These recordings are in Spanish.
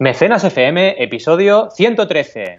Mecenas FM, episodio 113.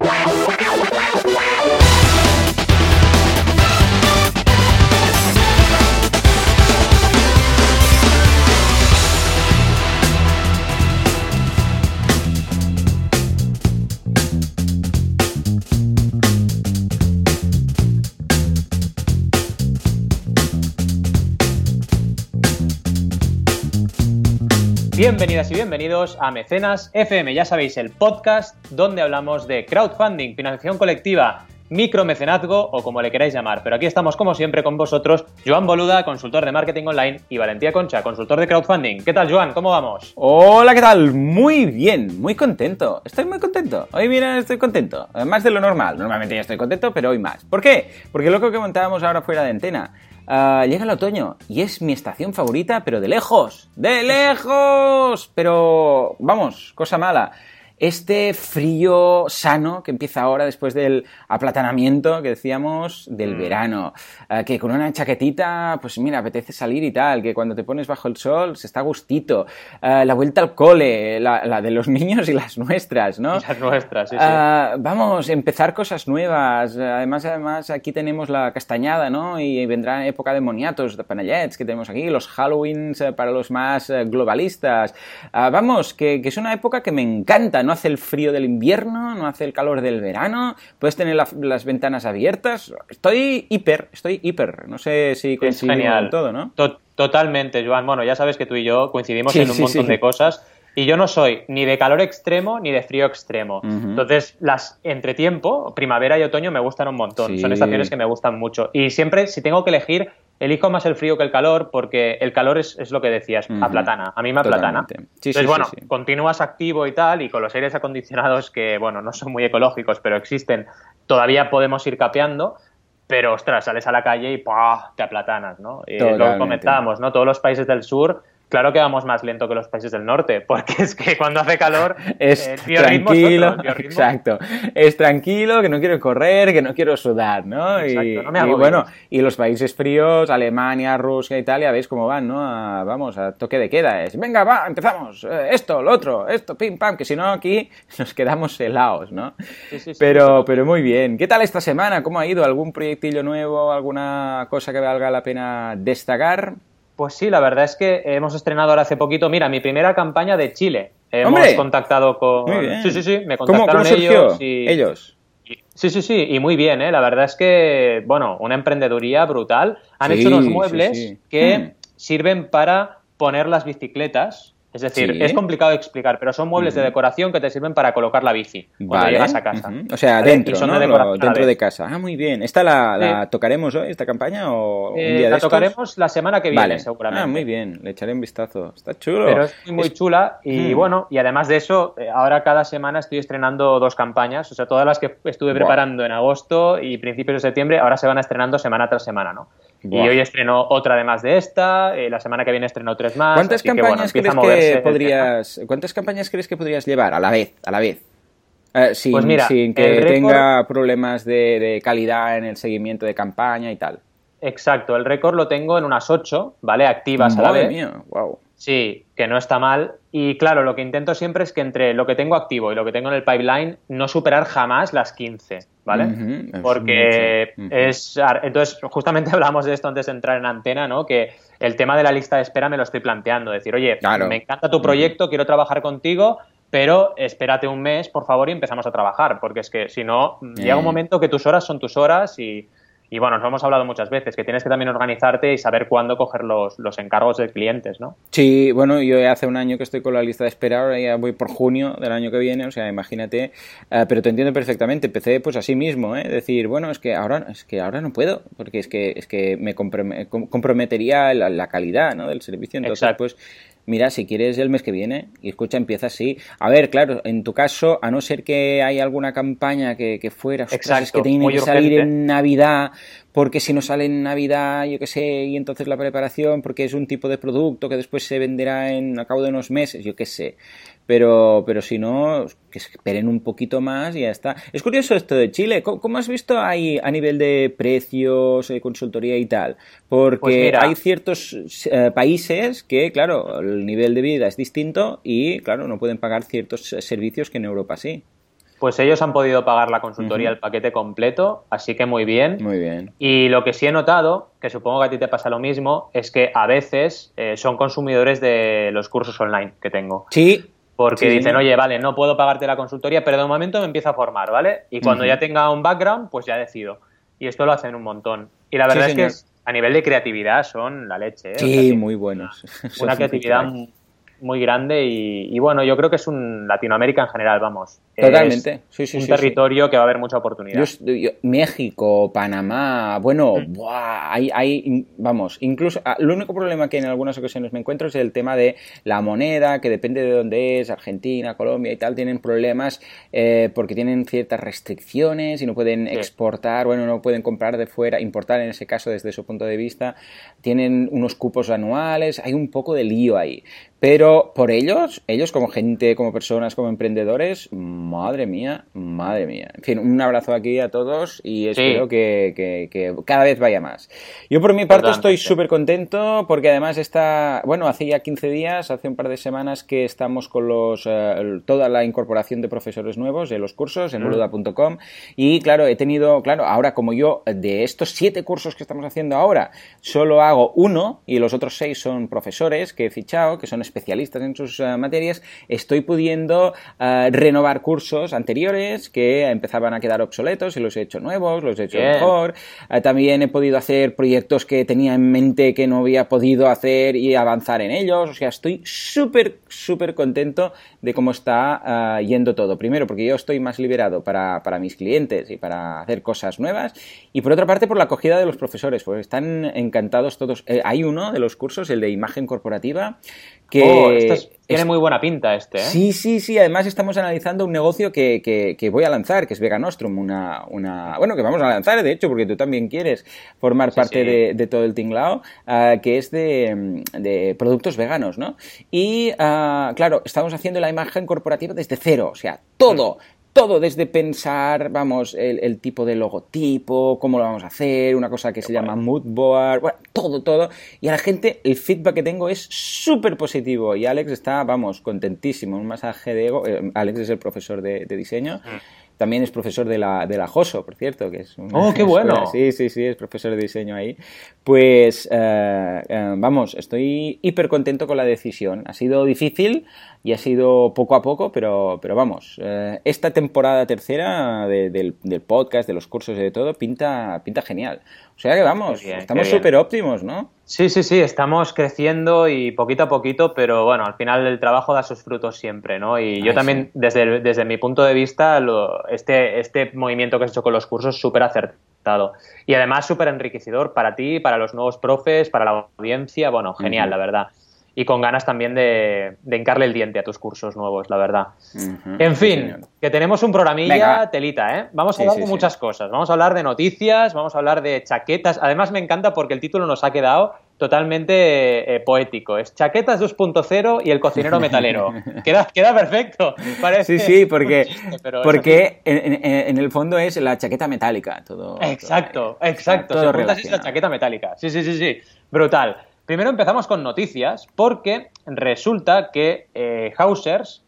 Bienvenidas y bienvenidos a Mecenas FM, ya sabéis, el podcast donde hablamos de crowdfunding, financiación colectiva, micromecenazgo o como le queráis llamar. Pero aquí estamos como siempre con vosotros, Joan Boluda, consultor de marketing online, y Valentía Concha, consultor de crowdfunding. ¿Qué tal, Joan? ¿Cómo vamos? Hola, ¿qué tal? Muy bien, muy contento. Estoy muy contento. Hoy, mira, estoy contento. Más de lo normal. Normalmente ya estoy contento, pero hoy más. ¿Por qué? Porque lo que montábamos ahora fuera de antena. Uh, llega el otoño y es mi estación favorita, pero de lejos, de lejos. Pero vamos, cosa mala este frío sano que empieza ahora después del aplatanamiento que decíamos del mm. verano, uh, que con una chaquetita, pues mira, apetece salir y tal, que cuando te pones bajo el sol se está gustito, uh, la vuelta al cole, la, la, de los niños y las nuestras, ¿no? Y las nuestras, sí, sí. Uh, vamos, empezar cosas nuevas, además, además aquí tenemos la castañada, ¿no? Y vendrá época de moniatos, de panellets que tenemos aquí, los Halloweens para los más globalistas, vamos, que, que es una época que me encanta, ¿no? No hace el frío del invierno, no hace el calor del verano, puedes tener las ventanas abiertas. Estoy hiper, estoy hiper. No sé si coincidimos con todo, ¿no? totalmente, Joan. Bueno, ya sabes que tú y yo coincidimos en un montón de cosas. Y yo no soy ni de calor extremo ni de frío extremo. Entonces, las entretiempo, primavera y otoño, me gustan un montón. Son estaciones que me gustan mucho. Y siempre, si tengo que elegir, elijo más el frío que el calor porque el calor es, es lo que decías, a platana. A mí me aplatana. Entonces, bueno, continúas activo y tal, y con los aires acondicionados que, bueno, no son muy ecológicos, pero existen, todavía podemos ir capeando. Pero, ostras, sales a la calle y ¡pah! te aplatanas, ¿no? Y lo comentábamos, ¿no? Todos los países del sur Claro que vamos más lento que los países del norte, porque es que cuando hace calor es eh, tranquilo, exacto, es tranquilo, que no quiero correr, que no quiero sudar, ¿no? y, bueno, y los países fríos, Alemania, Rusia, Italia, veis cómo van, ¿no? vamos, a toque de queda, es, venga, va, empezamos, eh, esto, lo otro, esto, pim, pam, que si no aquí nos quedamos helados, ¿no? pero, pero muy bien. ¿Qué tal esta semana? ¿Cómo ha ido? ¿Algún proyectillo nuevo? ¿Alguna cosa que valga la pena destacar? Pues sí, la verdad es que hemos estrenado ahora hace poquito, mira, mi primera campaña de Chile. Hemos contactado con... Sí, sí, sí, me contactaron ellos y... ellos. Sí, sí, sí, y muy bien, ¿eh? La verdad es que, bueno, una emprendeduría brutal. Han hecho unos muebles que hmm. sirven para poner las bicicletas es decir, es complicado de explicar, pero son muebles de decoración que te sirven para colocar la bici cuando llegas a casa. O sea, dentro, ¿no? de dentro de casa. Ah, muy bien. ¿Esta la, tocaremos hoy, esta campaña, o un eh, día La tocaremos la semana que viene, seguramente. Ah, muy bien. Le echaré un vistazo. Está chulo. Pero es muy, chula y bueno, y además de eso, eh, ahora cada semana estoy estrenando dos campañas. O sea, todas las que estuve preparando en agosto y principios de septiembre, ahora se van estrenando semana tras semana, ¿no? Y hoy estrenó otra además de esta, eh, la semana que viene estrenó tres más. ¿Cuántas campañas crees que podrías, cuántas campañas crees que podrías llevar a la vez, a la vez? Eh, sin, pues mira, sin que tenga problemas de, calidad en el seguimiento de campaña y tal. Exacto, el récord lo tengo en unas ocho, ¿vale? Activas a la vez. Mía, wow. Sí, que no está mal. Y claro, lo que intento siempre es que entre lo que tengo activo y lo que tengo en el pipeline, no superar jamás las 15, ¿vale? Porque es... Entonces, justamente hablamos de esto antes de entrar en antena, ¿no? Que el tema de la lista de espera me lo estoy planteando. Decir, oye, me encanta tu proyecto, quiero trabajar contigo, pero espérate un mes, por favor, y empezamos a trabajar. Porque es que si no, llega un momento que tus horas son tus horas y y bueno, nos hemos hablado muchas veces, que tienes que también organizarte y saber cuándo coger los, los encargos de clientes, ¿no? Sí, bueno, yo hace un año que estoy con la lista de espera, ahora ya voy por junio del año que viene, o sea, imagínate, eh, pero te entiendo perfectamente, empecé pues así mismo, ¿eh? Decir, bueno, es que ahora, es que ahora no puedo, porque es que, es que me comprometería la, calidad, ¿no? Del servicio, entonces pues mira, si quieres el mes que viene, y escucha, empieza así. A ver, claro, en tu caso, a no ser que haya alguna campaña que, que fuera, Exacto, es que tiene que salir en Navidad, porque si no sale en Navidad, yo qué sé, y entonces la preparación, porque es un tipo de producto que después se venderá en, a cabo de unos meses, yo qué sé. Pero, pero si no, que esperen un poquito más y ya está. Es curioso esto de Chile. ¿Cómo, has visto ahí a nivel de precios, de consultoría y tal? Porque pues hay ciertos eh, países que, claro, el nivel de vida es distinto y, claro, no pueden pagar ciertos servicios que en Europa sí. Pues ellos han podido pagar la consultoría, el paquete completo, así que muy bien. Muy bien. Y lo que sí he notado, que supongo que a ti te pasa lo mismo, es que a veces eh, son consumidores de los cursos online que tengo. Sí. Porque dicen, oye, vale, no puedo pagarte la consultoría, pero de momento me empiezo a formar, ¿vale? Y cuando ya tenga un background, pues ya decido. Y esto lo hacen un montón. Y la verdad es que a nivel de creatividad son la leche. ¿eh? Sí, muy buenos. Una creatividad muy grande y, bueno, yo creo que es un Latinoamérica en general, vamos. Totalmente. sí, sí, un territorio que va a haber mucha oportunidad. México, Panamá, bueno, mm. hay, hay, vamos, incluso, ah, lo único problema que en algunas ocasiones me encuentro es el tema de la moneda, que depende de dónde es, Argentina, Colombia y tal, tienen problemas eh, porque tienen ciertas restricciones y no pueden exportar, bueno, no pueden comprar de fuera, importar en ese caso desde su punto de vista, tienen unos cupos anuales, hay un poco de lío ahí. Pero por ellos, ellos como gente, como personas, como emprendedores, madre mía, madre mía. En fin, un abrazo aquí a todos y espero que, cada vez vaya más. Yo por mi parte estoy súper contento porque además está, bueno, hace ya 15 días, hace un par de semanas que estamos con los, eh, toda la incorporación de profesores nuevos de los cursos en mm. boluda.com y claro, he tenido, claro, ahora como yo de estos siete cursos que estamos haciendo ahora, solo hago uno y los otros seis son profesores que he fichado, que son especialistas en sus eh, materias, estoy pudiendo eh, renovar cursos anteriores que empezaban a quedar obsoletos y los he hecho nuevos, los he hecho mejor. Eh, también he podido hacer proyectos que tenía en mente que no había podido hacer y avanzar en ellos. O sea, estoy súper, súper contento de cómo está yendo todo. Primero, porque yo estoy más liberado para, para mis clientes y para hacer cosas nuevas. Y por otra parte, por la acogida de los profesores, porque están encantados todos. hay uno de los cursos, el de imagen corporativa, que oh, tiene muy buena pinta este, ¿eh? Sí, sí, sí. Además estamos analizando un negocio que, que, voy a lanzar, que es Veganostrum. Una, una, bueno, que vamos a lanzar, de hecho, porque tú también quieres formar parte De, todo el tinglao, ah, que es de, de, productos veganos, ¿no? Y, uh, claro, estamos haciendo la imagen corporativa desde cero. O sea, todo, todo desde pensar, vamos, el, tipo de logotipo, cómo lo vamos a hacer, una cosa que se llama mood board, bueno, todo, todo. Y a la gente el feedback que tengo es súper positivo y Alex está, vamos, contentísimo, un masaje de ego. Eh, Alex es el profesor de, diseño. Mm. También es profesor de la, de la JOSO, por cierto, que es ¡Oh, qué bueno! Sí, sí, sí, es profesor de diseño ahí. Pues, eh, eh, vamos, estoy hiper contento con la decisión. Ha sido difícil y ha sido poco a poco, pero, pero vamos, eh, esta temporada tercera del, podcast, de los cursos y de todo, pinta, pinta genial. O sea que vamos, estamos súper óptimos, ¿no? Sí, sí, sí, estamos creciendo y poquito a poquito, pero bueno, al final el trabajo da sus frutos siempre, ¿no? Y yo también, desde, desde mi punto de vista, este, este movimiento que has hecho con los cursos es súper acertado. Y además súper enriquecedor para ti, para los nuevos profes, para la audiencia, bueno, genial, la verdad y con ganas también de, de, hincarle el diente a tus cursos nuevos, la verdad. en fin, que tenemos un programilla telita, ¿eh? Vamos a hablar de muchas cosas. Vamos a hablar de noticias, vamos a hablar de chaquetas. Además, me encanta porque el título nos ha quedado totalmente eh, poético. Es Chaquetas 2.0 y el cocinero metalero. queda, queda perfecto. Parece sí, sí, porque, porque en, el fondo es la chaqueta metálica. Todo, exacto, exacto. Todo es la chaqueta metálica. Sí, sí, sí, sí. Brutal. Primero empezamos con noticias, porque resulta que eh,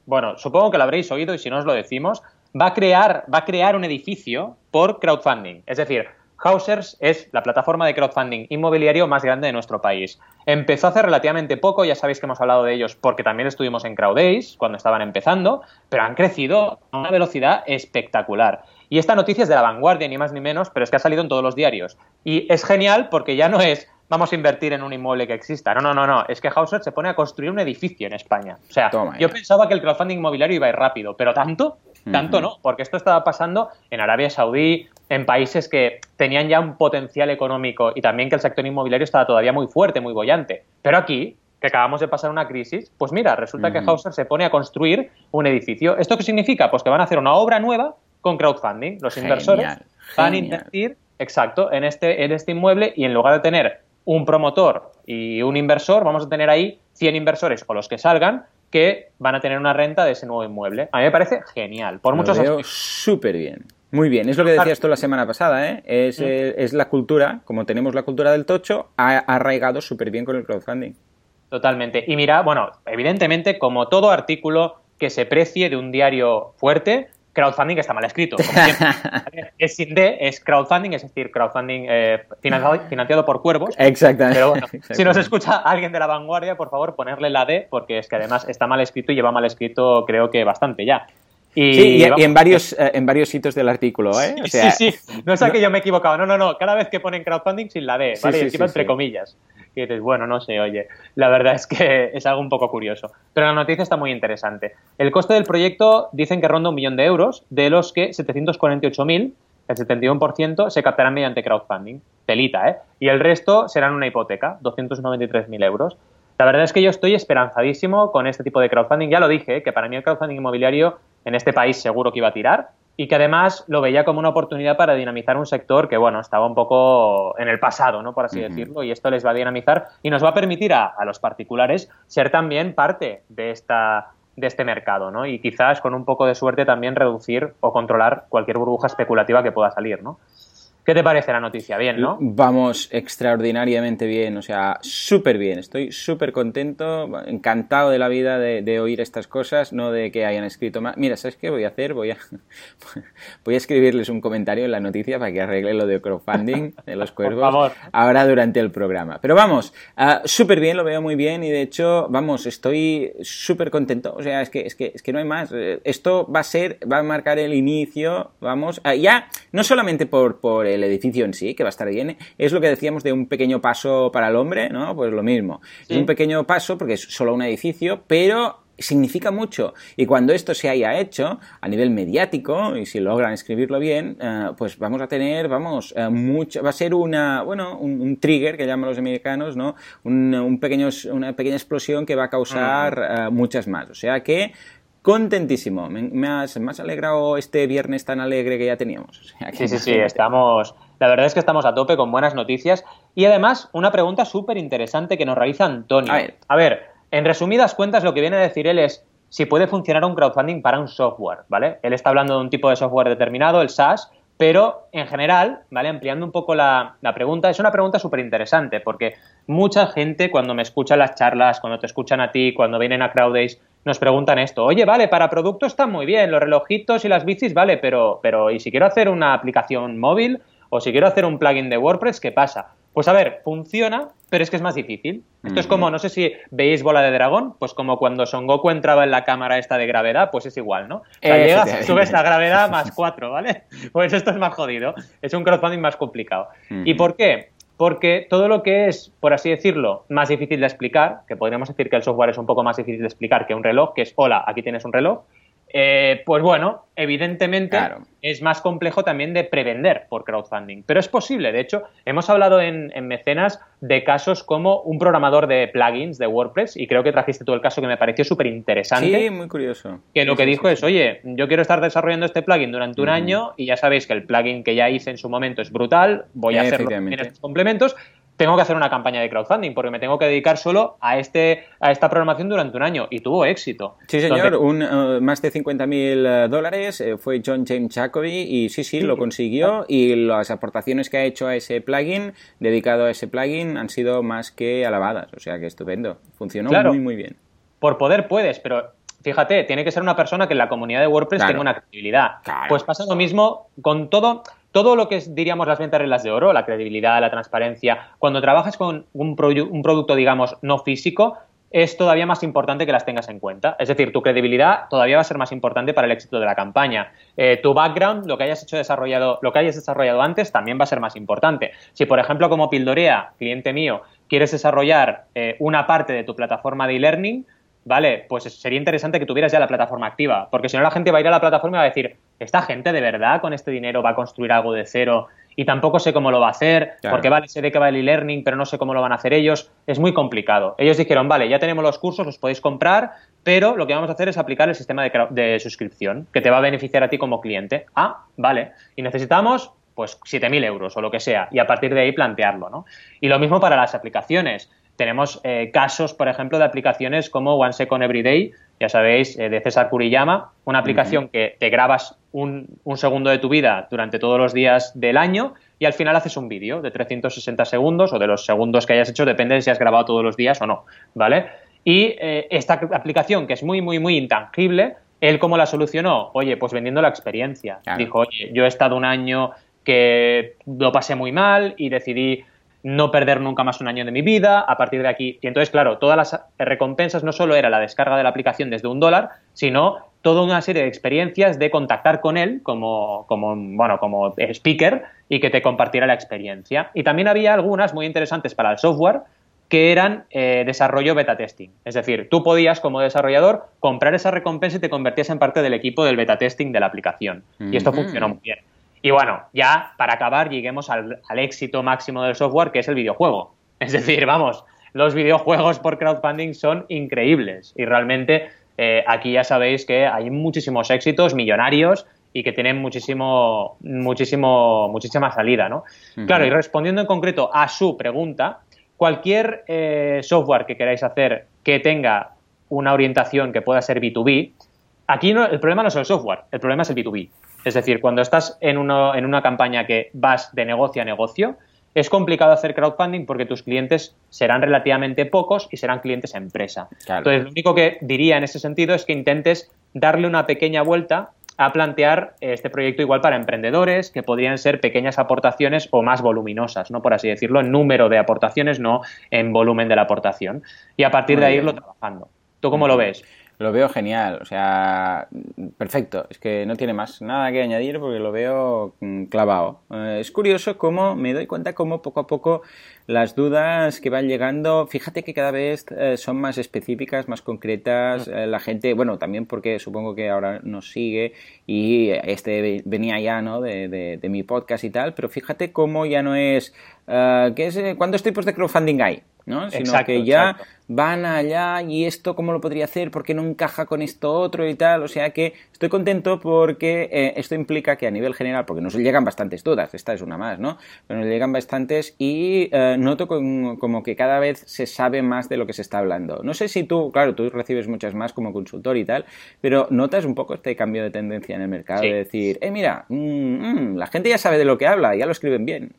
bueno, supongo que lo habréis oído y si no os lo decimos, va a crear, va a crear un edificio por crowdfunding. Es decir, Hausers es la plataforma de crowdfunding inmobiliario más grande de nuestro país. Empezó hace relativamente poco, ya sabéis que hemos hablado de ellos porque también estuvimos en CrowdAce cuando estaban empezando, pero han crecido a una velocidad espectacular. Y esta noticia es de la vanguardia, ni más ni menos, pero es que ha salido en todos los diarios. Y es genial porque ya no es vamos a invertir en un inmueble que exista. No, no, no, no. Es que Hauser se pone a construir un edificio en España. O sea, yo pensaba que el crowdfunding inmobiliario iba a ir rápido, pero tanto, tanto no, porque esto estaba pasando en Arabia Saudí, en países que tenían ya un potencial económico y también que el sector inmobiliario estaba todavía muy fuerte, muy bollante. Pero aquí, que acabamos de pasar una crisis, pues mira, resulta que Hauser se pone a construir un edificio. ¿Esto qué significa? Pues que van a hacer una obra nueva con crowdfunding. Los inversores van a invertir, exacto, en este, en este inmueble y en lugar de tener un promotor y un inversor, vamos a tener ahí 100 inversores o los que salgan que van a tener una renta de ese nuevo inmueble. A mí me parece genial, por muchos aspectos. súper bien. Muy bien, es lo que decías tú la semana pasada, ¿eh? Es, mm. eh, es la cultura, como tenemos la cultura del tocho, ha arraigado súper bien con el crowdfunding. Totalmente. Y mira, bueno, evidentemente, como todo artículo que se precie de un diario fuerte, crowdfunding está mal escrito. es sin D, es crowdfunding, es decir, crowdfunding eh, financiado, por cuervos. Exactamente. Pero bueno, si nos escucha alguien de la vanguardia, por favor, ponerle la D, porque es que además está mal escrito y lleva mal escrito, creo que bastante ya. Y, sí, y, en, varios, eh, en varios sitios del artículo, ¿eh? sí, sí, no es que yo me he equivocado, no, no, no, cada vez que ponen crowdfunding sin la D, ¿vale? y encima entre comillas y dices, bueno, no sé, oye, la verdad es que es algo un poco curioso. Pero la noticia está muy interesante. El coste del proyecto dicen que ronda un millón de euros, de los que 748.000, el 71%, se captarán mediante crowdfunding. Telita, ¿eh? Y el resto serán una hipoteca, 293.000 euros. La verdad es que yo estoy esperanzadísimo con este tipo de crowdfunding. Ya lo dije, que para mí el crowdfunding inmobiliario en este país seguro que iba a tirar y que además lo veía como una oportunidad para dinamizar un sector que, bueno, estaba un poco en el pasado, ¿no? Por así decirlo, y esto les va a dinamizar y nos va a permitir a, a, los particulares ser también parte de esta de este mercado, ¿no? Y quizás con un poco de suerte también reducir o controlar cualquier burbuja especulativa que pueda salir, ¿no? ¿Qué te parece la noticia? Bien, ¿no? Vamos, extraordinariamente bien, o sea, súper bien. Estoy súper contento, encantado de la vida de, oír estas cosas, no de que hayan escrito más. Mira, ¿sabes qué voy a hacer? Voy a, voy a escribirles un comentario en la noticia para que arregle lo de crowdfunding de los cuervos ahora durante el programa. Pero vamos, uh, súper bien, lo veo muy bien y de hecho, vamos, estoy súper contento. O sea, es que, es, que, es que no hay más. Esto va a ser, va a marcar el inicio, vamos, uh, ya, no solamente por, por el edificio en sí, que va a estar bien, es lo que decíamos de un pequeño paso para el hombre, ¿no? Pues lo mismo. Es un pequeño paso porque es solo un edificio, pero significa mucho. Y cuando esto se haya hecho a nivel mediático, y si logran escribirlo bien, eh, pues vamos a tener, vamos, eh, mucho, va a ser una, bueno, un, trigger que llaman los americanos, ¿no? Un, pequeño, una pequeña explosión que va a causar eh, muchas más. O sea que contentísimo. Me, has, alegrado este viernes tan alegre que ya teníamos. sí, sí, sí, estamos... La verdad es que estamos a tope con buenas noticias. Y además, una pregunta súper interesante que nos realiza Antonio. A ver. en resumidas cuentas, lo que viene a decir él es si puede funcionar un crowdfunding para un software, ¿vale? Él está hablando de un tipo de software determinado, el SaaS, pero en general, ¿vale? Ampliando un poco la, la pregunta, es una pregunta súper interesante porque mucha gente cuando me escucha las charlas, cuando te escuchan a ti, cuando vienen a CrowdAce, nos preguntan esto, oye, vale, para producto está muy bien, los relojitos y las bicis, vale, pero, pero ¿y si quiero hacer una aplicación móvil o si quiero hacer un plugin de WordPress, qué pasa? Pues a ver, funciona, pero es que es más difícil. Esto es como, no sé si veis Bola de Dragón, pues como cuando Son Goku entraba en la cámara esta de gravedad, pues es igual, ¿no? O sea, llegas, subes la gravedad más cuatro, ¿vale? Pues esto es más jodido. Es un crowdfunding más complicado. ¿Y por qué? Porque todo lo que es, por así decirlo, más difícil de explicar, que podríamos decir que el software es un poco más difícil de explicar que un reloj, que es, hola, aquí tienes un reloj, eh, pues bueno, evidentemente es más complejo también de prevender por crowdfunding, pero es posible. De hecho, hemos hablado en, Mecenas de casos como un programador de plugins de WordPress y creo que trajiste tú el caso que me pareció súper interesante. Sí, muy curioso. Que lo que dijo es, oye, yo quiero estar desarrollando este plugin durante un año y ya sabéis que el plugin que ya hice en su momento es brutal, voy a hacer estos complementos, tengo que hacer una campaña de crowdfunding porque me tengo que dedicar solo a este a esta programación durante un año y tuvo éxito. Sí, señor, un, eh, más de 50.000 mil eh, dólares eh, fue John James Jacoby y sí, sí, lo consiguió y las aportaciones que ha hecho a ese plugin, dedicado a ese plugin, han sido más que alabadas, o sea que estupendo, funcionó muy, muy bien. Por poder puedes, pero fíjate, tiene que ser una persona que en la comunidad de WordPress tenga una credibilidad. Pues pasa lo mismo con todo todo lo que es, diríamos, las ventas reglas de oro, la credibilidad, la transparencia, cuando trabajas con un, un producto, digamos, no físico, es todavía más importante que las tengas en cuenta. Es decir, tu credibilidad todavía va a ser más importante para el éxito de la campaña. Eh, tu background, lo que hayas hecho desarrollado, lo que hayas desarrollado antes, también va a ser más importante. Si, por ejemplo, como Pildorea, cliente mío, quieres desarrollar eh, una parte de tu plataforma de e-learning, vale, pues sería interesante que tuvieras ya la plataforma activa, porque si no la gente va a ir a la plataforma y va a decir, esta gente de verdad con este dinero va a construir algo de cero y tampoco sé cómo lo va a hacer, porque vale, sé de qué va el e-learning, pero no sé cómo lo van a hacer ellos, es muy complicado. Ellos dijeron, vale, ya tenemos los cursos, los podéis comprar, pero lo que vamos a hacer es aplicar el sistema de, de suscripción, que te va a beneficiar a ti como cliente. Ah, vale, y necesitamos pues 7.000 euros o lo que sea, y a partir de ahí plantearlo, ¿no? Y lo mismo para las aplicaciones tenemos eh, casos, por ejemplo, de aplicaciones como One Second Everyday, ya sabéis, eh, de César Kuriyama, una aplicación que te grabas un, un, segundo de tu vida durante todos los días del año y al final haces un vídeo de 360 segundos o de los segundos que hayas hecho, depende de si has grabado todos los días o no, ¿vale? Y eh, esta aplicación, que es muy, muy, muy intangible, él cómo la solucionó? Oye, pues vendiendo la experiencia. Dijo, oye, yo he estado un año que lo pasé muy mal y decidí no perder nunca más un año de mi vida, a partir de aquí. Y entonces, claro, todas las recompensas no solo era la descarga de la aplicación desde un dólar, sino toda una serie de experiencias de contactar con él como, como, bueno, como speaker y que te compartiera la experiencia. Y también había algunas muy interesantes para el software que eran eh, desarrollo beta testing. Es decir, tú podías como desarrollador comprar esa recompensa y te convertías en parte del equipo del beta testing de la aplicación. Y esto funcionó muy bien. Y bueno, ya para acabar lleguemos al, éxito máximo del software, que es el videojuego. Es decir, vamos, los videojuegos por crowdfunding son increíbles y realmente eh, aquí ya sabéis que hay muchísimos éxitos millonarios y que tienen muchísimo, muchísimo, muchísima salida, ¿no? Claro, y respondiendo en concreto a su pregunta, cualquier eh, software que queráis hacer que tenga una orientación que pueda ser B2B, aquí no, el problema no es el software, el problema es el B2B. Es decir, cuando estás en, en una campaña que vas de negocio a negocio, es complicado hacer crowdfunding porque tus clientes serán relativamente pocos y serán clientes empresa. Entonces, lo único que diría en ese sentido es que intentes darle una pequeña vuelta a plantear este proyecto igual para emprendedores, que podrían ser pequeñas aportaciones o más voluminosas, ¿no? Por así decirlo, en número de aportaciones, no en volumen de la aportación. Y a partir de ahí irlo trabajando. ¿Tú cómo lo ves? Lo veo genial, o sea, perfecto. Es que no tiene más nada que añadir porque lo veo mm, clavado. Eh, es curioso cómo me doy cuenta cómo poco a poco las dudas que van llegando, fíjate que cada vez eh, son más específicas, más concretas. Mm. Eh, la gente, bueno, también porque supongo que ahora nos sigue y este venía ya, ¿no? De, de, mi podcast y tal, pero fíjate cómo ya no es, uh, ¿qué es ¿cuántos tipos de crowdfunding hay? ¿no? Sino que ya van allá y esto cómo lo podría hacer, por qué no encaja con esto otro y tal. O sea que estoy contento porque eh, esto implica que a nivel general, porque nos llegan bastantes dudas, esta es una más, ¿no? Pero nos llegan bastantes y eh, noto como que cada vez se sabe más de lo que se está hablando. No sé si tú, claro, tú recibes muchas más como consultor y tal, pero notas un poco este cambio de tendencia en el mercado de decir, eh, mira, mm, mm, la gente ya sabe de lo que habla, ya lo escriben bien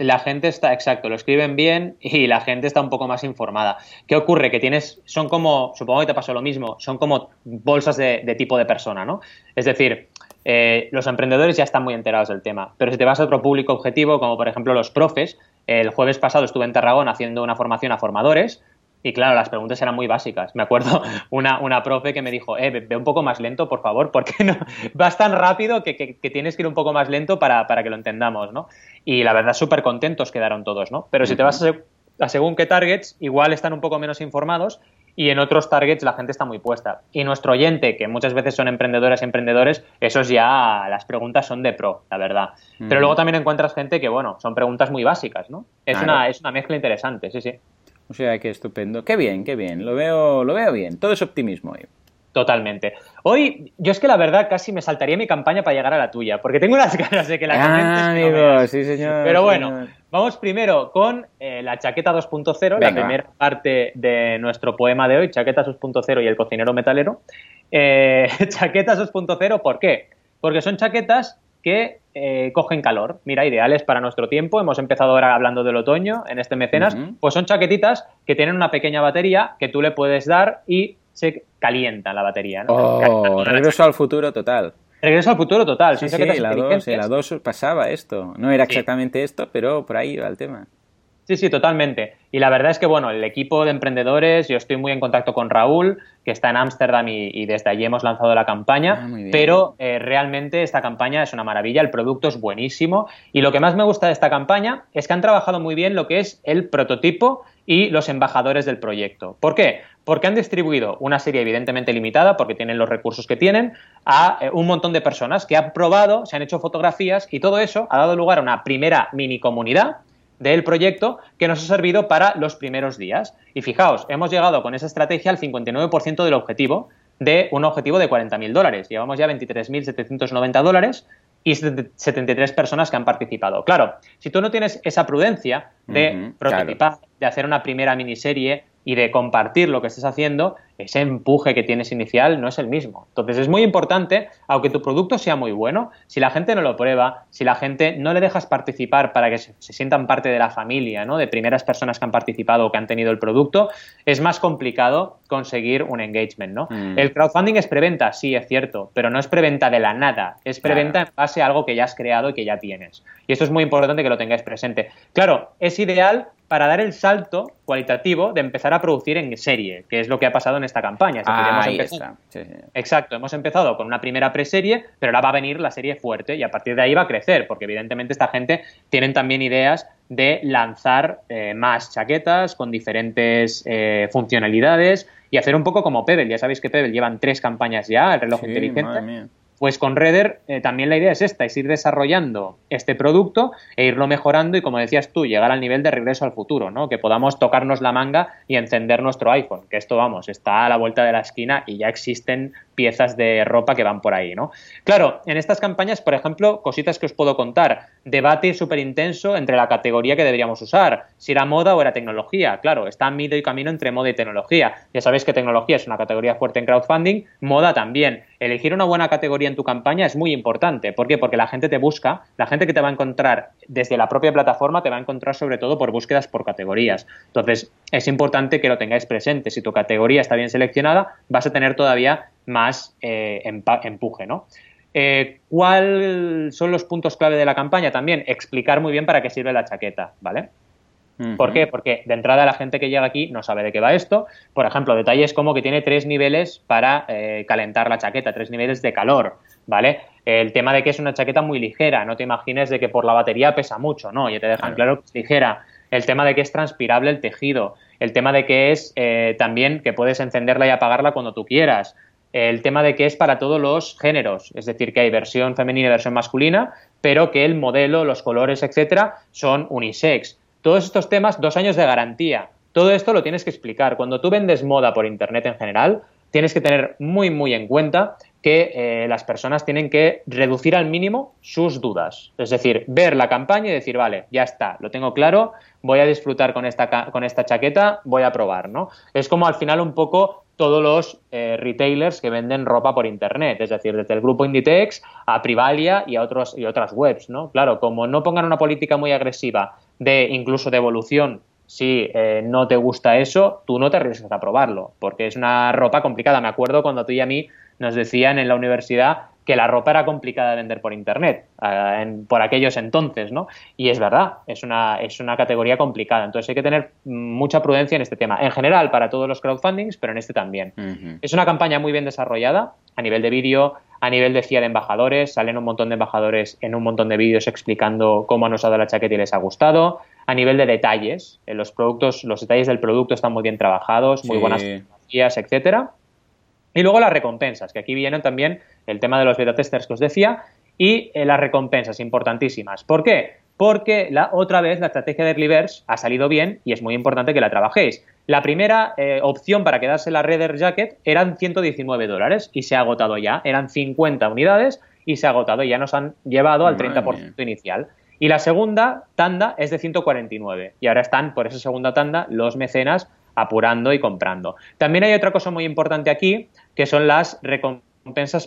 la gente está, exacto, lo escriben bien y la gente está un poco más informada. ¿Qué ocurre? Que tienes, son como, supongo que te pasó lo mismo, son como bolsas de, tipo de persona, ¿no? Es decir, eh, los emprendedores ya están muy enterados del tema, pero si te vas a otro público objetivo, como por ejemplo los profes, el jueves pasado estuve en Tarragona haciendo una formación a formadores, y claro, las preguntas eran muy básicas. Me acuerdo una, una profe que me dijo, eh, ve, un poco más lento, por favor, porque no, vas tan rápido que, que, tienes que ir un poco más lento para, para que lo entendamos, ¿no? Y la verdad, súper contentos quedaron todos, ¿no? Pero si te vas a, según qué targets, igual están un poco menos informados y en otros targets la gente está muy puesta. Y nuestro oyente, que muchas veces son emprendedoras y emprendedores, esos ya, las preguntas son de pro, la verdad. Pero luego también encuentras gente que, bueno, son preguntas muy básicas, ¿no? Es, una, es una mezcla interesante, sí, sí. O sea, qué estupendo. Qué bien, qué bien. Lo veo, lo veo bien. Todo es optimismo hoy. Totalmente. Hoy, yo es que la verdad casi me saltaría mi campaña para llegar a la tuya, porque tengo unas ganas de que la ah, amigo, sí, señor. Pero bueno, vamos primero con eh, la chaqueta 2.0, la primera parte de nuestro poema de hoy, chaqueta 2.0 y el cocinero metalero. Eh, chaquetas 2.0, ¿por qué? Porque son chaquetas que eh, cogen calor. Mira, ideales para nuestro tiempo. Hemos empezado ahora hablando del otoño en este mecenas. Pues son chaquetitas que tienen una pequeña batería que tú le puedes dar y se calienta la batería. Oh, regreso al futuro total. Regreso al futuro total. Sí, sí, la 2 la pasaba esto. No era exactamente esto, pero por ahí iba el tema. Sí, sí, totalmente. Y la verdad es que, bueno, el equipo de emprendedores, yo estoy muy en contacto con Raúl, que está en Ámsterdam y, desde allí hemos lanzado la campaña, ah, pero eh, realmente esta campaña es una maravilla, el producto es buenísimo y lo que más me gusta de esta campaña es que han trabajado muy bien lo que es el prototipo y los embajadores del proyecto. ¿Por qué? Porque han distribuido una serie evidentemente limitada, porque tienen los recursos que tienen, a eh, un montón de personas que han probado, se han hecho fotografías y todo eso ha dado lugar a una primera mini comunidad del proyecto que nos ha servido para los primeros días. Y fijaos, hemos llegado con esa estrategia al 59% del objetivo, de un objetivo de 40.000 dólares. Llevamos ya 23.790 dólares y 73 personas que han participado. Claro, si tú no tienes esa prudencia de prototipar, de hacer una primera miniserie y de compartir lo que estés haciendo, ese empuje que tienes inicial no es el mismo. Entonces es muy importante, aunque tu producto sea muy bueno, si la gente no lo prueba, si la gente no le dejas participar para que se, sientan parte de la familia, ¿no? de primeras personas que han participado o que han tenido el producto, es más complicado conseguir un engagement. ¿no? Mm. El crowdfunding es preventa, sí, es cierto, pero no es preventa de la nada, es preventa en base a algo que ya has creado y que ya tienes. Y esto es muy importante que lo tengáis presente. Claro, es ideal para dar el salto cualitativo de empezar a producir en serie, que es lo que ha pasado en esta campaña. Exacto, hemos empezado con una primera preserie, pero ahora va a venir la serie fuerte y a partir de ahí va a crecer, porque evidentemente esta gente tienen también ideas de lanzar eh, más chaquetas con diferentes eh, funcionalidades y hacer un poco como Pebble. Ya sabéis que Pebble llevan tres campañas ya, el reloj inteligente. Pues con Redder eh, también la idea es esta, es ir desarrollando este producto e irlo mejorando y como decías tú, llegar al nivel de regreso al futuro, ¿no? Que podamos tocarnos la manga y encender nuestro iPhone, que esto, vamos, está a la vuelta de la esquina y ya existen piezas de ropa que van por ahí, ¿no? Claro, en estas campañas, por ejemplo, cositas que os puedo contar, debate súper intenso entre la categoría que deberíamos usar, si era moda o era tecnología, claro, está a medio y camino entre moda y tecnología. Ya sabéis que tecnología es una categoría fuerte en crowdfunding, moda también. Elegir una buena categoría en tu campaña es muy importante. ¿Por qué? Porque la gente te busca, la gente que te va a encontrar desde la propia plataforma te va a encontrar sobre todo por búsquedas por categorías. Entonces, es importante que lo tengáis presente. Si tu categoría está bien seleccionada, vas a tener todavía más eh, empuje, ¿no? Eh, ¿Cuáles son los puntos clave de la campaña? También explicar muy bien para qué sirve la chaqueta, ¿vale? ¿Por qué? Porque de entrada la gente que llega aquí no sabe de qué va esto. Por ejemplo, detalles como que tiene tres niveles para eh, calentar la chaqueta, tres niveles de calor, ¿vale? El tema de que es una chaqueta muy ligera, no te imagines de que por la batería pesa mucho, ¿no? Ya te dejan claro, que es ligera. El tema de que es transpirable el tejido. El tema de que es eh, también que puedes encenderla y apagarla cuando tú quieras. El tema de que es para todos los géneros, es decir, que hay versión femenina y versión masculina, pero que el modelo, los colores, etcétera, son unisex todos estos temas, dos años de garantía. Todo esto lo tienes que explicar. Cuando tú vendes moda por Internet en general, tienes que tener muy, muy en cuenta que eh, las personas tienen que reducir al mínimo sus dudas. Es decir, ver la campaña y decir, vale, ya está, lo tengo claro, voy a disfrutar con esta, con esta chaqueta, voy a probar, ¿no? Es como al final un poco todos los eh, retailers que venden ropa por internet, es decir, desde el grupo Inditex a Privalia y a otros y otras webs, ¿no? Claro, como no pongan una política muy agresiva de incluso de evolución, si eh, no te gusta eso, tú no te arriesgas a probarlo, porque es una ropa complicada. Me acuerdo cuando tú y a mí nos decían en la universidad que la ropa era complicada de vender por internet, por aquellos entonces, ¿no? Y es verdad, es una, es una categoría complicada. Entonces hay que tener mucha prudencia en este tema. En general, para todos los crowdfundings, pero en este también. Es una campaña muy bien desarrollada a nivel de vídeo, a nivel de CIA de embajadores. Salen un montón de embajadores en un montón de vídeos explicando cómo han usado la chaqueta y les ha gustado. A nivel de detalles, en los productos, los detalles del producto están muy bien trabajados, muy buenas fotografías, etcétera. Y luego las recompensas, que aquí vienen también el tema de los beta testers que os decía, y eh, las recompensas importantísimas. ¿Por qué? Porque la, otra vez la estrategia de Earlyverse ha salido bien y es muy importante que la trabajéis. La primera eh, opción para quedarse la Redder Jacket eran 119 dólares y se ha agotado ya. Eran 50 unidades y se ha agotado y ya nos han llevado al 30% inicial. Y la segunda tanda es de 149 y ahora están por esa segunda tanda los mecenas apurando y comprando. También hay otra cosa muy importante aquí, que son las recompensas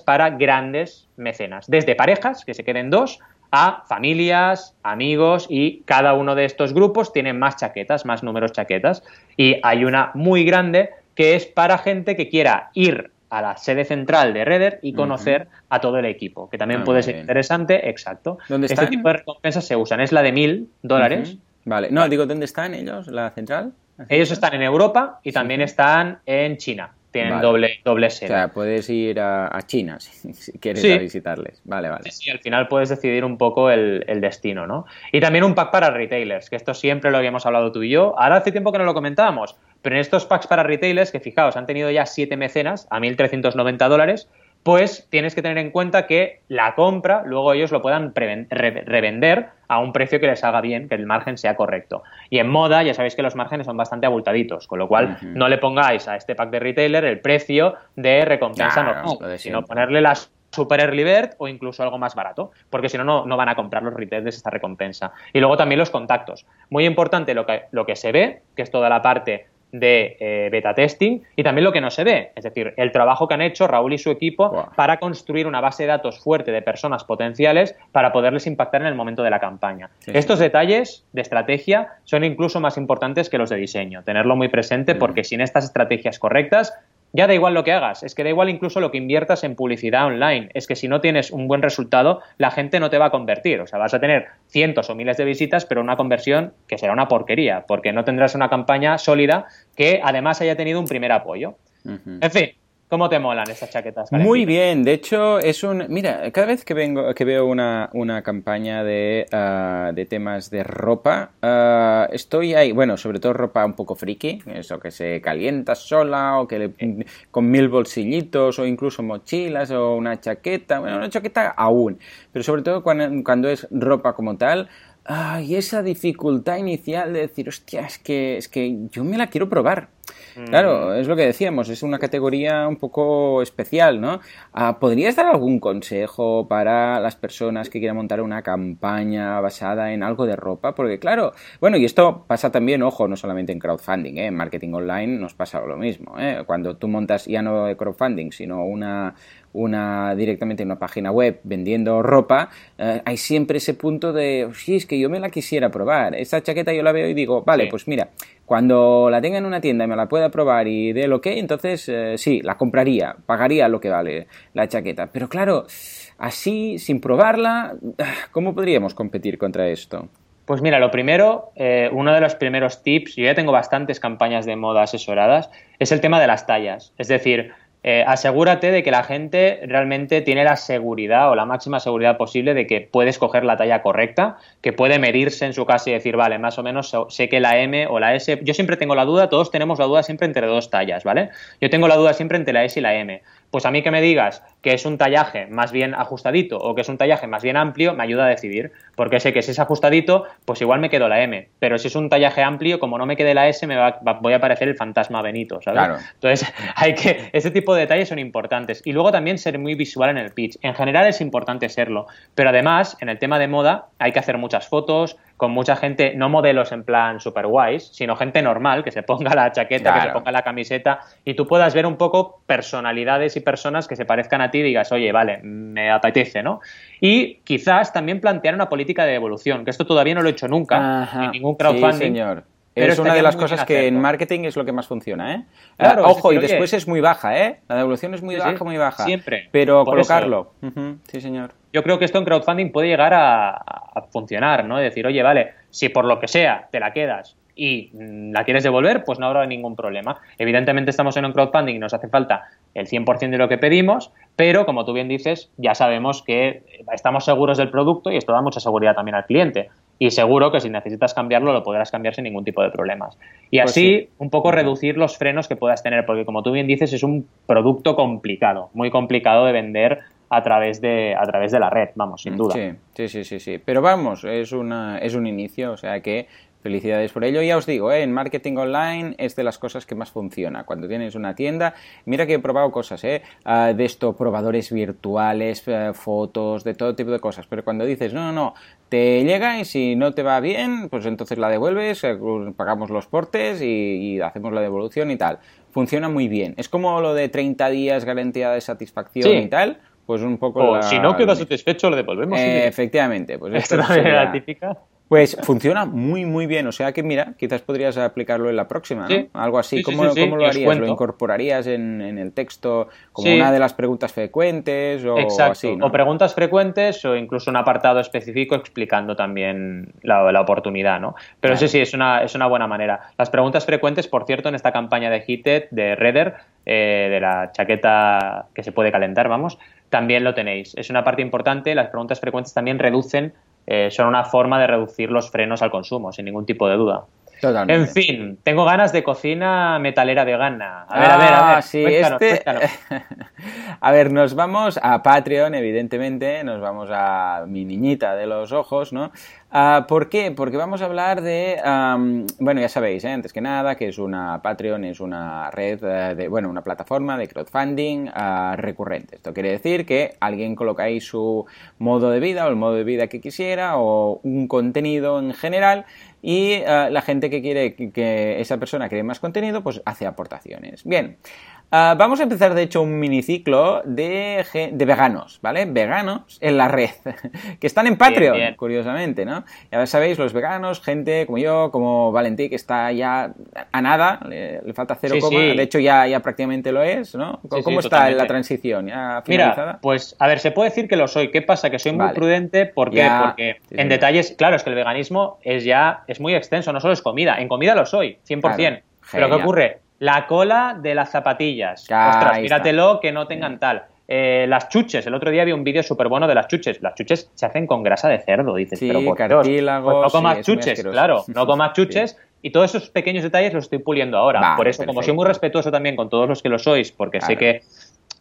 para grandes mecenas, desde parejas, que se queden dos, a familias, amigos y cada uno de estos grupos tiene más chaquetas, más números chaquetas. Y hay una muy grande que es para gente que quiera ir a la sede central de Redder y conocer a todo el equipo, que también ah, puede ser interesante, exacto. ¿Dónde este tipo de recompensas se usan, es la de mil dólares. Vale, no, digo, ¿dónde están ellos, la central? Ellos están en Europa y también están en China. Tienen doble, doble sede. O sea, puedes ir a, China si, quieres visitarles. Vale, vale. Sí, al final puedes decidir un poco el, destino, ¿no? Y también un pack para retailers, que esto siempre lo habíamos hablado tú y yo. Ahora hace tiempo que no lo comentábamos, pero en estos packs para retailers, que fijaos, han tenido ya siete mecenas a 1.390 dólares, pues tienes que tener en cuenta que la compra luego ellos lo puedan revender a un precio que les haga bien, que el margen sea correcto. Y en moda ya sabéis que los márgenes son bastante abultaditos, con lo cual no le pongáis a este pack de retailer el precio de recompensa normal, sino ponerle las super early bird o incluso algo más barato, porque si no, no van a comprar los retailers esta recompensa. Y luego también los contactos. Muy importante lo que, lo que se ve, que es toda la parte de eh, beta testing y también lo que no se ve, es decir, el trabajo que han hecho Raúl y su equipo para construir una base de datos fuerte de personas potenciales para poderles impactar en el momento de la campaña. Estos detalles de estrategia son incluso más importantes que los de diseño, tenerlo muy presente porque sin estas estrategias correctas ya da igual lo que hagas, es que da igual incluso lo que inviertas en publicidad online, es que si no tienes un buen resultado, la gente no te va a convertir, o sea, vas a tener cientos o miles de visitas, pero una conversión que será una porquería, porque no tendrás una campaña sólida que además haya tenido un primer apoyo. En fin, ¿Cómo te molan esas chaquetas? Muy bien, de hecho es un... Mira, cada vez que, vengo, que veo una, una campaña de, ah, de, temas de ropa, ah, estoy ahí, bueno, sobre todo ropa un poco friki, eso que se calienta sola o que le, con mil bolsillitos o incluso mochilas o una chaqueta, bueno, una chaqueta aún, pero sobre todo cuando, cuando es ropa como tal, y esa dificultad inicial de decir, hostia, es que, es que yo me la quiero probar. Claro, mm. es lo que decíamos, es una categoría un poco especial, ¿no? Ah, ¿Podrías dar algún consejo para las personas que quieran montar una campaña basada en algo de ropa? Porque claro, bueno, y esto pasa también, ojo, no solamente en crowdfunding, ¿eh? en marketing online nos pasa lo mismo. ¿eh? Cuando tú montas ya no de crowdfunding, sino una, una directamente en una página web vendiendo ropa, eh, hay siempre ese punto de, sí, es que yo me la quisiera probar. Esta chaqueta yo la veo y digo, vale, pues mira, cuando la tenga en una tienda y me la pueda probar y dé lo que, entonces eh, sí, la compraría, pagaría lo que vale la chaqueta. Pero claro, así, sin probarla, ¿cómo podríamos competir contra esto? Pues mira, lo primero, eh, uno de los primeros tips, yo ya tengo bastantes campañas de moda asesoradas, es el tema de las tallas. Es decir, eh, asegúrate de que la gente realmente tiene la seguridad o la máxima seguridad posible de que puede escoger la talla correcta, que puede medirse en su casa y decir, vale, más o menos sé que la M o la S, yo siempre tengo la duda, todos tenemos la duda siempre entre dos tallas, ¿vale? Yo tengo la duda siempre entre la S y la M. Pues a mí que me digas que es un tallaje más bien ajustadito o que es un tallaje más bien amplio, me ayuda a decidir. Porque sé que si es ajustadito, pues igual me quedo la M. Pero si es un tallaje amplio, como no me quede la S, me va, voy a parecer el fantasma Benito, ¿sabes? Entonces, hay que. Ese tipo de detalles son importantes. Y luego también ser muy visual en el pitch. En general es importante serlo. Pero además, en el tema de moda, hay que hacer muchas fotos, con mucha gente, no modelos en plan super guays, sino gente normal, que se ponga la chaqueta, que se ponga la camiseta y tú puedas ver un poco personalidades y personas que se parezcan a ti y digas, oye, vale, me apetece, ¿no? Y quizás también plantear una política de evolución, que esto todavía no lo he hecho nunca en ningún crowdfunding. Sí, señor. Pero es una de las cosas que en marketing es lo que más funciona, ¿eh? Claro, ojo, y después es muy baja, ¿eh? La devolución es muy baja, muy baja. Siempre. Pero colocarlo. Sí, señor. Yo creo que esto en crowdfunding puede llegar a, funcionar, ¿no? decir, oye, vale, si por lo que sea te la quedas y mm, la quieres devolver, pues no habrá ningún problema. Evidentemente estamos en un crowdfunding y nos hace falta el 100% de lo que pedimos, pero como tú bien dices, ya sabemos que estamos seguros del producto y esto da mucha seguridad también al cliente y seguro que si necesitas cambiarlo lo podrás cambiar sin ningún tipo de problemas. Y pues así un poco reducir los frenos que puedas tener, porque como tú bien dices es un producto complicado, muy complicado de vender a través de, a través de la red, vamos, sin duda. Sí, sí, sí, sí. Pero vamos, es, una, es un inicio, o sea que Felicidades por ello. Ya os digo, ¿eh? en marketing online es de las cosas que más funciona. Cuando tienes una tienda, mira que he probado cosas, ¿eh? Ah, de esto, probadores virtuales, eh, fotos, de todo tipo de cosas. Pero cuando dices, no, no, no, te llega y si no te va bien, pues entonces la devuelves, eh, pagamos los portes y, hacemos la devolución y tal. Funciona muy bien. Es como lo de 30 días garantía de satisfacción y tal. Pues un poco. si no queda satisfecho, lo devolvemos. efectivamente. Pues esto es la típica. Pues funciona muy, muy bien. O sea que, mira, quizás podrías aplicarlo en la próxima, ¿no? Algo así. ¿Cómo, lo harías? ¿Lo incorporarías en, el texto como una de las preguntas frecuentes o así? O preguntas frecuentes o incluso un apartado específico explicando también la, oportunidad, ¿no? Pero sí, sí, es una, es una buena manera. Las preguntas frecuentes, por cierto, en esta campaña de Hited, de Redder, eh, de la chaqueta que se puede calentar, vamos, también lo tenéis. Es una parte importante. Las preguntas frecuentes también reducen eh, son una forma de reducir los frenos al consumo, sin ningún tipo de duda. En fin, tengo ganas de cocina metalera vegana. A ver, a ver, a ver. Ah, sí, este... a ver, nos vamos a Patreon, evidentemente, nos vamos a mi niñita de los ojos, ¿no? Ah, ¿Por qué? Porque vamos a hablar de, bueno, ya sabéis, ¿eh? antes que nada, que es una Patreon, es una red, eh, de, bueno, una plataforma de crowdfunding uh, recurrente. Esto quiere decir que alguien colocáis su modo de vida o el modo de vida que quisiera o un contenido en general y la gente que quiere que esa persona cree más contenido, pues hace aportaciones. Bien. Ah, vamos a empezar, de hecho, un miniciclo de, de veganos, ¿vale? Veganos en la red, que están en Patreon, curiosamente, ¿no? Ya sabéis, los veganos, gente como yo, como Valentí, que está ya a nada, le, falta cero coma, de hecho ya, ya prácticamente lo es, ¿no? ¿Cómo, está la transición? ¿Ya finalizada? Mira, pues, a ver, se puede decir que lo soy. ¿Qué pasa? Que soy muy prudente porque, porque en detalles, claro, es que el veganismo es ya, es muy extenso, no solo es comida, en comida lo soy, 100%. Pero ¿qué ocurre? La cola de las zapatillas. Ostras, míratelo que no tengan tal. Eh, las chuches, el otro día vi un vídeo súper bueno de las chuches. Las chuches se hacen con grasa de cerdo, dices, pero por pues no comas chuches, claro, no comas chuches. Y todos esos pequeños detalles los estoy puliendo ahora. por eso, como soy muy respetuoso también con todos los que lo sois, porque sé que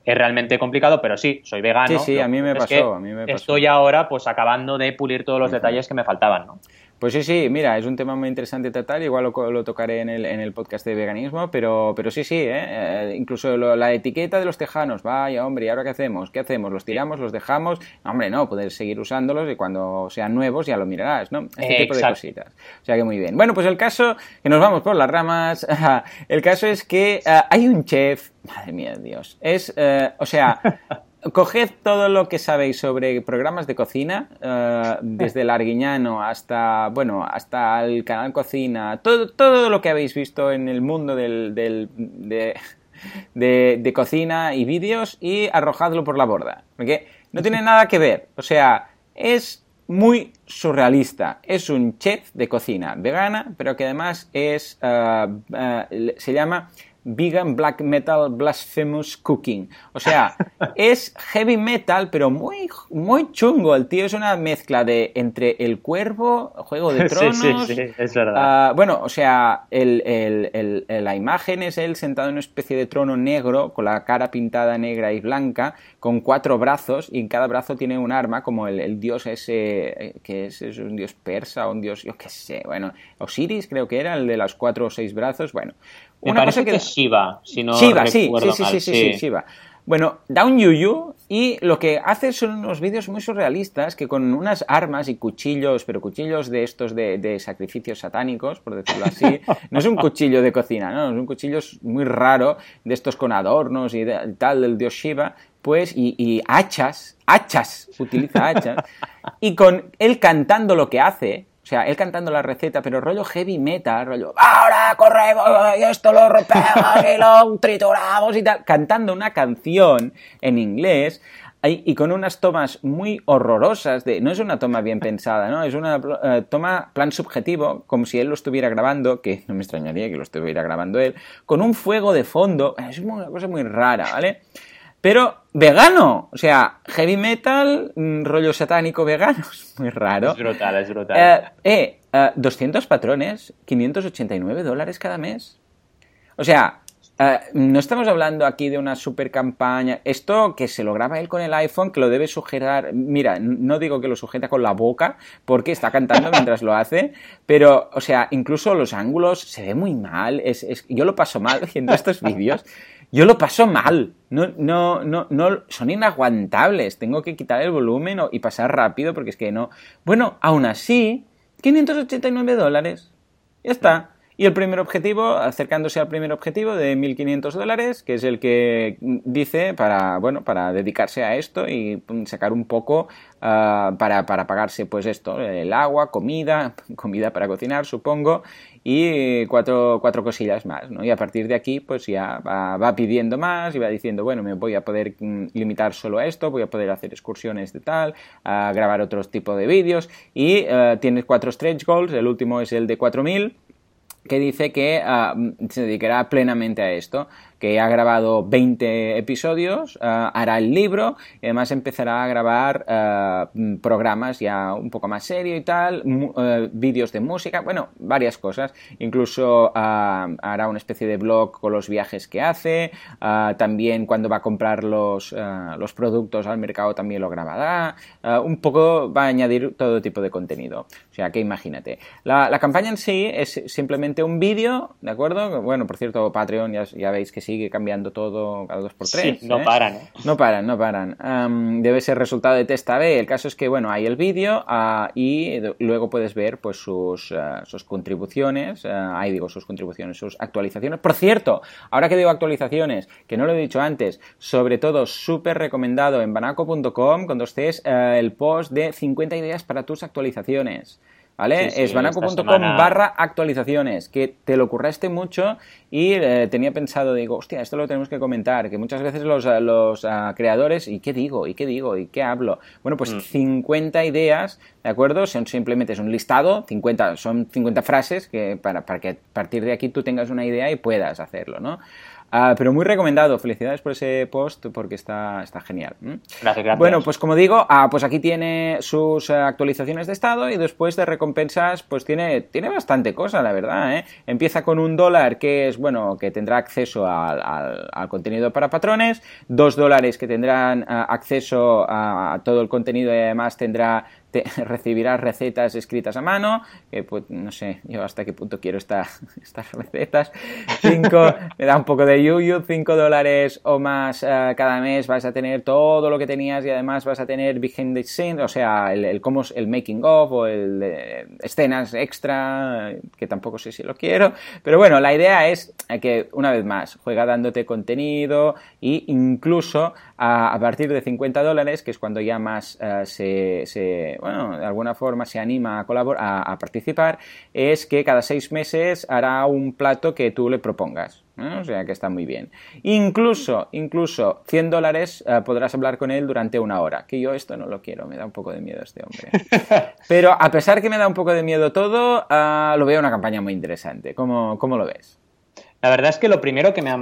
es realmente complicado, pero sí, soy vegano. Sí, sí, a mí me pasó, a mí me pasó. Estoy ahora pues acabando de pulir todos los detalles que me faltaban, ¿no? Pues sí, sí, mira, es un tema muy interesante tratar, igual lo, tocaré en el, en el, podcast de veganismo, pero, pero sí, sí, ¿eh? eh incluso la etiqueta de los tejanos, vaya hombre, ¿y ahora qué hacemos? ¿Qué hacemos? ¿Los tiramos? ¿Los dejamos? hombre, no, poder seguir usándolos y cuando sean nuevos ya lo mirarás, ¿no? Este tipo de cositas. O sea que muy bien. Bueno, pues el caso, que nos vamos por las ramas, el caso es que eh, hay un chef, madre mía, Dios, es, eh, o sea... Coged todo lo que sabéis sobre programas de cocina, eh, desde el Arguiñano hasta, bueno, hasta el canal Cocina, todo, todo lo que habéis visto en el mundo del, de, de, cocina y vídeos y arrojadlo por la borda. Porque no tiene nada que ver. O sea, es muy surrealista. Es un chef de cocina vegana, pero que además es, eh, eh, se llama Vegan Black Metal Blasphemous Cooking. O sea, es heavy metal, pero muy, muy chungo. El tío es una mezcla de entre El Cuervo, Juego de Tronos. Sí, sí, es verdad. Uh, bueno, o sea, el, el, el, la imagen es él sentado en una especie de trono negro, con la cara pintada negra y blanca, con cuatro brazos, y en cada brazo tiene un arma, como el, dios ese, eh, que es, es un dios persa, o un dios, yo qué sé, bueno, Osiris creo que era, el de los cuatro o seis brazos, bueno. Una cosa que es Shiva, si no Shiva, sí, sí, sí, sí, sí, Shiva. Bueno, da un yuyu y lo que hace son unos vídeos muy surrealistas que con unas armas y cuchillos, pero cuchillos de estos de, sacrificios satánicos, por decirlo así, no es un cuchillo de cocina, ¿no? Es un cuchillo muy raro, de estos con adornos y, tal del dios Shiva, pues, y, y hachas, hachas, utiliza hachas, y con él cantando lo que hace, o sea, él cantando la receta, pero rollo heavy metal, rollo, ahora corremos y esto lo rompemos y lo trituramos y tal, cantando una canción en inglés y con unas tomas muy horrorosas de no es una toma bien pensada no es una eh, toma plan subjetivo como si él lo estuviera grabando que no me extrañaría que lo estuviera grabando él con un fuego de fondo. Es una cosa muy rara vale pero vegano, o sea, heavy metal, mm, rollo satánico vegano, es muy raro. Es brutal, es brutal. Eh, eh, 200 patrones, 589 dólares cada mes. O sea, eh, no estamos hablando aquí de una super campaña. Esto que se lo graba él con el iPhone, que lo debe sujetar. Mira, no digo que lo sujeta con la boca, porque está cantando mientras lo hace, pero, o sea, incluso los ángulos se ve muy mal. Es, es, yo lo paso mal viendo estos vídeos. Yo lo paso mal. No, no, no, no, son inaguantables. Tengo que quitar el volumen y pasar rápido porque es que no. Bueno, aún así, 589 dólares. Ya está. Y el primer objetivo, acercándose al primer objetivo de 1.500 dólares, que es el que dice para, bueno, para dedicarse a esto y sacar un poco ah, para, para pagarse pues esto, el agua, comida, comida para cocinar supongo, y cuatro, cuatro cosillas más, ¿no? Y a partir de aquí, pues ya va, pidiendo más y va diciendo, bueno, me voy a poder mm, limitar solo a esto, voy a poder hacer excursiones de tal, a grabar otros tipo de vídeos y uh, tienes cuatro stretch goals, el último es el de 4000 que dice que ah, se dedicará plenamente a esto, que ha grabado 20 episodios, hará el libro y además empezará a grabar programas ya un poco más serio y tal, vídeos de música, bueno, varias cosas. Incluso hará una especie de blog con los viajes que hace, también cuando va a comprar los, los productos al mercado también lo grabará, un poco va a añadir todo tipo de contenido. O sea que imagínate. La, campaña en sí es simplemente un vídeo, ¿de acuerdo? Bueno, por cierto, Patreon ya, veis que sigue cambiando todo cada dos por tres. Sí, no ¿eh? paran. ¿eh? No paran, no paran. debe ser resultado de test A-B. El caso es que, bueno, hay el vídeo ah, y luego puedes ver pues sus, ah, sus contribuciones, ah, ahí digo sus contribuciones, sus actualizaciones. Por cierto, ahora que digo actualizaciones, que no lo he dicho antes, sobre todo súper recomendado en banaco.com, cuando estés el post de 50 ideas para tus actualizaciones. ¿Vale? es banaco.com barra actualizaciones, que te lo curraste mucho y eh, tenía pensado, digo, hostia, esto lo tenemos que comentar, que muchas veces los, eh, los ah, creadores, ¿y qué digo? ¿Y qué digo? ¿Y qué hablo? Bueno, pues 50 mm. ideas, ¿de acuerdo? Son simplemente es un listado, 50, son 50 frases que para, para que a partir de aquí tú tengas una idea y puedas hacerlo, ¿no? Ah, pero muy recomendado. Felicidades por ese post porque está, está genial. Gracias, gracias. Bueno, pues como digo, ah, pues aquí tiene sus eh, actualizaciones de estado y después de recompensas, pues tiene, tiene bastante cosa, la verdad. ¿eh? Empieza con un dólar que es, bueno, que tendrá acceso al, al, contenido para patrones, dos dólares que tendrán ah, acceso a, todo el contenido y además tendrá recibirás recetas escritas a mano, que pues no sé yo hasta qué punto quiero estas recetas. Cinco, me da un poco de yuyu, 5 dólares o más eh, cada mes vas a tener todo lo que tenías y además vas a tener behind the scenes, o sea, el, el, cómo, el making of o el escenas extra, que tampoco sé si lo quiero, pero bueno, la idea es que una vez más juega dándote contenido e incluso a, partir de 50 dólares, que es cuando ya más eh, se, se bueno, de alguna forma se anima a, colaborar, a, participar, es que cada seis meses hará un plato que tú le propongas. O sea que está muy bien. Incluso, incluso 100 dólares eh, podrás hablar con él durante una hora. Que yo esto no lo quiero, me da un poco de miedo este hombre. Pero a pesar que me da un poco de miedo todo, eh, lo veo una campaña muy interesante. ¿Cómo, cómo lo ves? La verdad es que lo primero que me ha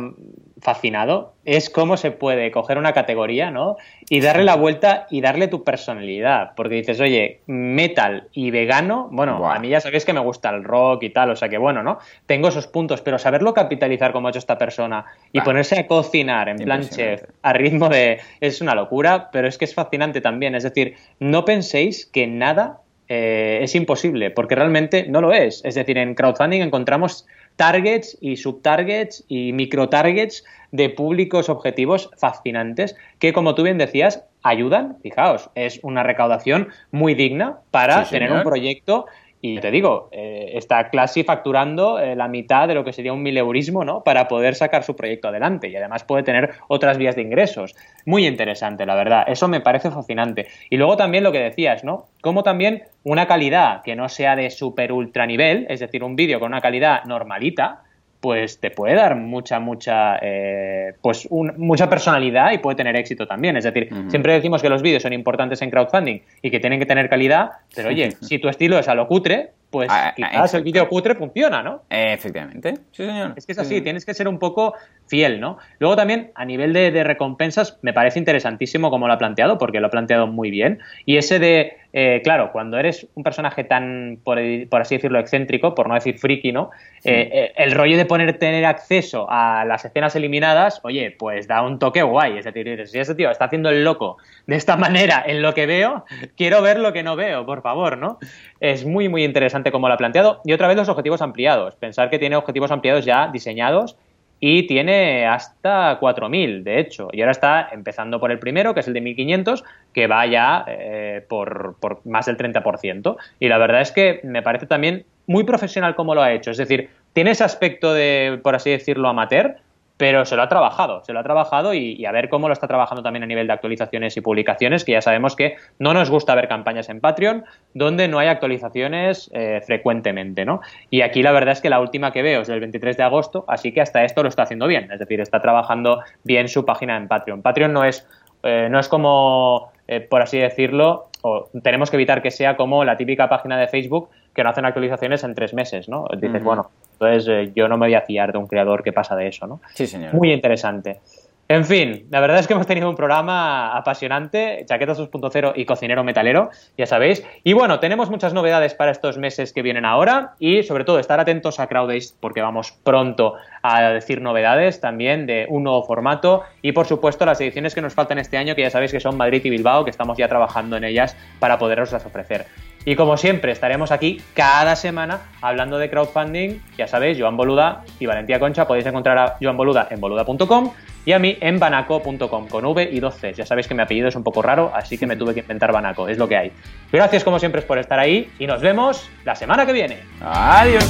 fascinado es cómo se puede coger una categoría, ¿no? Y darle la vuelta y darle tu personalidad. Porque dices, oye, metal y vegano, bueno, a mí ya sabéis que me gusta el rock y tal, o sea que bueno, ¿no? Tengo esos puntos, pero saberlo capitalizar como ha hecho esta persona y ponerse a cocinar en plan chef a ritmo de... es una locura, pero es que es fascinante también. Es decir, no penséis que nada eh, es imposible, porque realmente no lo es. Es decir, en crowdfunding encontramos targets y subtargets y microtargets de públicos objetivos fascinantes que, como tú bien decías, ayudan, fijaos, es una recaudación muy digna para tener un proyecto y te digo, eh, está Classy facturando eh, la mitad de lo que sería un mileurismo, ¿no? Para poder sacar su proyecto adelante y además puede tener otras vías de ingresos. Muy interesante, la verdad. Eso me parece fascinante. Y luego también lo que decías, ¿no? Como también una calidad que no sea de super ultra nivel, es decir, un vídeo con una calidad normalita, pues te puede dar mucha, mucha, eh, pues mucha personalidad y puede tener éxito también. Es decir, siempre decimos que los vídeos son importantes en crowdfunding y que tienen que tener calidad, pero oye, si tu estilo es a lo cutre, pues ah, ah, quizás el vídeo cutre funciona, ¿no? Efectivamente, sí señor. Es que es así, tienes que ser un poco fiel, ¿no? Luego también, a nivel de, recompensas, me parece interesantísimo como lo ha planteado, porque lo ha planteado muy bien. Y ese de, eh, claro, cuando eres un personaje tan, por, así decirlo, excéntrico, por no decir friki, ¿no? Eh, eh, el rollo de poner, tener acceso a las escenas eliminadas, oye, pues da un toque guay. Es decir, si ese tío está haciendo el loco de esta manera en lo que veo, quiero ver lo que no veo, por favor, ¿no? Es muy, muy interesante como lo ha planteado. Y otra vez los objetivos ampliados. Pensar que tiene objetivos ampliados ya diseñados y tiene hasta 4.000, de hecho. Y ahora está empezando por el primero, que es el de 1.500, que va ya eh, por, por más del 30%. Y la verdad es que me parece también muy profesional como lo ha hecho. Es decir, tiene ese aspecto de, por así decirlo, amateur, pero se lo ha trabajado, se lo ha trabajado y, a ver cómo lo está trabajando también a nivel de actualizaciones y publicaciones, que ya sabemos que no nos gusta ver campañas en Patreon donde no hay actualizaciones eh, frecuentemente, ¿no? Y aquí la verdad es que la última que veo es del 23 de agosto, así que hasta esto lo está haciendo bien, es decir, está trabajando bien su página en Patreon. Patreon no es, eh, no es como, eh, por así decirlo, o tenemos que evitar que sea como la típica página de Facebook que no hacen actualizaciones en tres meses, ¿no? Dices, bueno, Entonces eh, yo no me voy a fiar de un creador que pasa de eso, ¿no? Sí, señor. Muy interesante. En fin, la verdad es que hemos tenido un programa apasionante, Chaqueta 2.0 y Cocinero Metalero, ya sabéis. Y bueno, tenemos muchas novedades para estos meses que vienen ahora y sobre todo estar atentos a Crowdays porque vamos pronto a decir novedades también de un nuevo formato y por supuesto las ediciones que nos faltan este año, que ya sabéis que son Madrid y Bilbao, que estamos ya trabajando en ellas para poderoslas ofrecer. Y como siempre, estaremos aquí cada semana hablando de crowdfunding. Ya sabéis, Joan Boluda y Valentía Concha. Podéis encontrar a Joan Boluda en boluda.com y a mí en banaco.com con V y dos Cs. Ya sabéis que mi apellido es un poco raro, así que me tuve que inventar Banaco, es lo que hay. Gracias como siempre por estar ahí y nos vemos la semana que viene. Adiós.